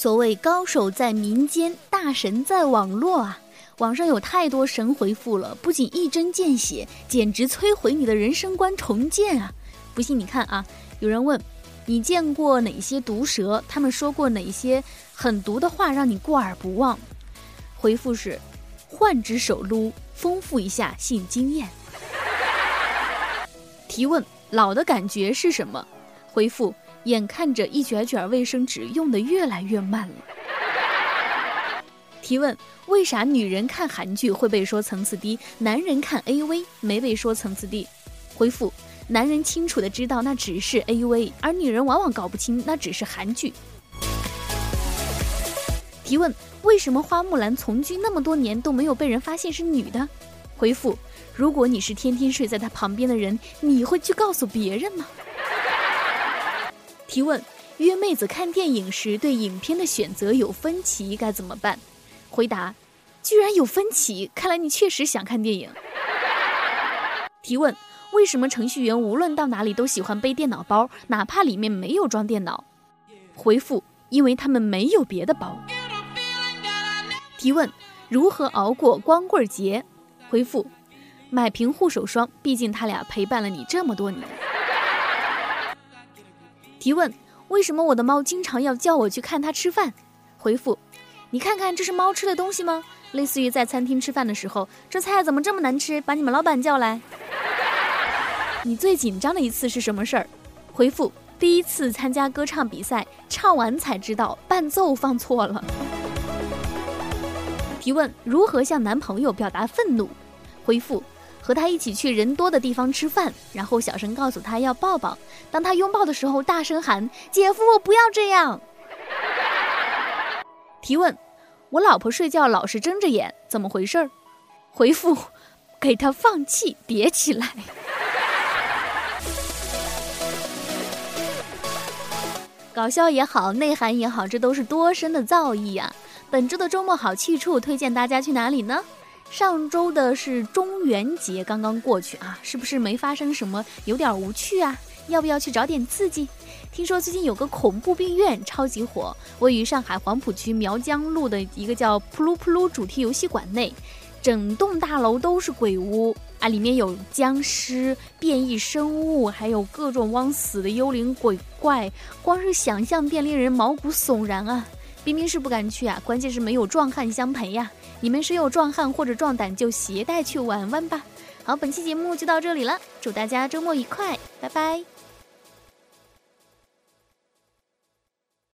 所谓高手在民间，大神在网络啊！网上有太多神回复了，不仅一针见血，简直摧毁你的人生观重建啊！不信你看啊，有人问你见过哪些毒蛇？他们说过哪些狠毒的话让你过耳不忘？回复是：换只手撸，丰富一下性经验。提问：老的感觉是什么？回复：眼看着一卷卷卫生纸用的越来越慢了。提问：为啥女人看韩剧会被说层次低，男人看 AV 没被说层次低？回复：男人清楚的知道那只是 AV，而女人往往搞不清那只是韩剧。提问：为什么花木兰从军那么多年都没有被人发现是女的？回复。如果你是天天睡在她旁边的人，你会去告诉别人吗？提问：约妹子看电影时对影片的选择有分歧该怎么办？回答：居然有分歧，看来你确实想看电影。提问：为什么程序员无论到哪里都喜欢背电脑包，哪怕里面没有装电脑？回复：因为他们没有别的包。提问：如何熬过光棍节？回复。买瓶护手霜，毕竟他俩陪伴了你这么多年。提问：为什么我的猫经常要叫我去看它吃饭？回复：你看看这是猫吃的东西吗？类似于在餐厅吃饭的时候，这菜怎么这么难吃？把你们老板叫来。你最紧张的一次是什么事儿？回复：第一次参加歌唱比赛，唱完才知道伴奏放错了。提问：如何向男朋友表达愤怒？回复。和他一起去人多的地方吃饭，然后小声告诉他要抱抱。当他拥抱的时候，大声喊：“姐夫，不要这样！”提问：我老婆睡觉老是睁着眼，怎么回事？回复：给他放气，叠起来。搞笑也好，内涵也好，这都是多深的造诣呀！本周的周末好去处，推荐大家去哪里呢？上周的是中元节刚刚过去啊，是不是没发生什么，有点无趣啊？要不要去找点刺激？听说最近有个恐怖病院超级火，位于上海黄浦区苗江路的一个叫“噗噜噗噜”主题游戏馆内，整栋大楼都是鬼屋啊，里面有僵尸、变异生物，还有各种枉死的幽灵鬼怪，光是想象便令人毛骨悚然啊！冰冰是不敢去啊，关键是没有壮汉相陪呀。你们谁有壮汉或者壮胆，就携带去玩玩吧。好，本期节目就到这里了，祝大家周末愉快，拜拜。